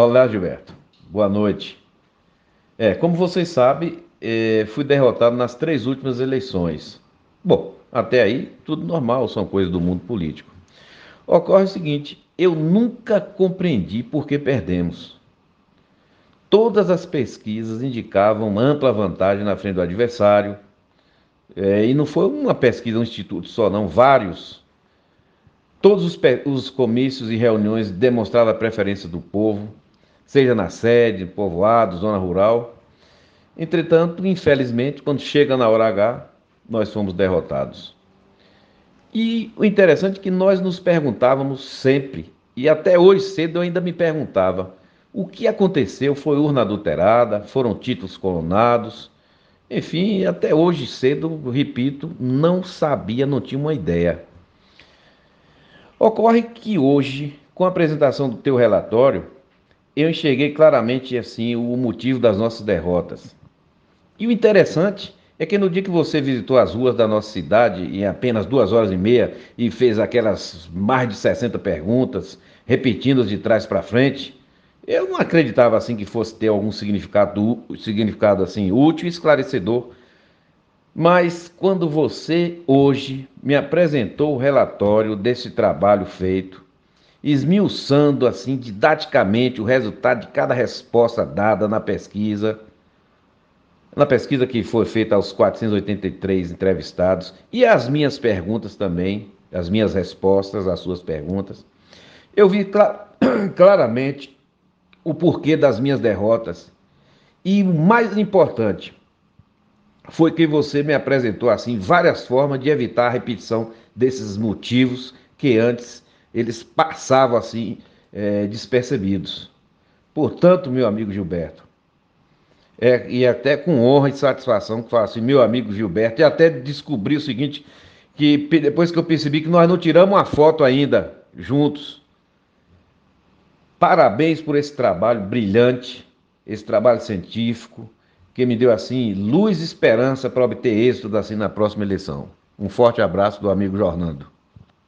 Olá, Gilberto. Boa noite. É, como vocês sabem, é, fui derrotado nas três últimas eleições. Bom, até aí tudo normal, são coisas do mundo político. Ocorre o seguinte: eu nunca compreendi por que perdemos. Todas as pesquisas indicavam ampla vantagem na frente do adversário. É, e não foi uma pesquisa, um instituto só, não, vários. Todos os, os comícios e reuniões demonstravam a preferência do povo, seja na sede, povoado, zona rural. Entretanto, infelizmente, quando chega na hora H, nós fomos derrotados. E o interessante é que nós nos perguntávamos sempre, e até hoje cedo eu ainda me perguntava, o que aconteceu? Foi urna adulterada? Foram títulos colonados? Enfim, até hoje cedo, repito, não sabia, não tinha uma ideia. Ocorre que hoje, com a apresentação do teu relatório, eu enxerguei claramente assim o motivo das nossas derrotas. E o interessante é que no dia que você visitou as ruas da nossa cidade em apenas duas horas e meia e fez aquelas mais de 60 perguntas, repetindo-as de trás para frente, eu não acreditava assim que fosse ter algum significado, significado assim útil e esclarecedor. Mas quando você hoje me apresentou o relatório desse trabalho feito, esmiuçando assim didaticamente o resultado de cada resposta dada na pesquisa, na pesquisa que foi feita aos 483 entrevistados. E as minhas perguntas também, as minhas respostas às suas perguntas, eu vi cl claramente o porquê das minhas derrotas. E o mais importante foi que você me apresentou assim várias formas de evitar a repetição desses motivos que antes eles passavam assim é, despercebidos. Portanto, meu amigo Gilberto, é, e até com honra e satisfação que faço, meu amigo Gilberto, e até descobri o seguinte, que depois que eu percebi que nós não tiramos uma foto ainda juntos. Parabéns por esse trabalho brilhante, esse trabalho científico, que me deu assim luz e esperança para obter êxito assim na próxima eleição. Um forte abraço do amigo Jornando.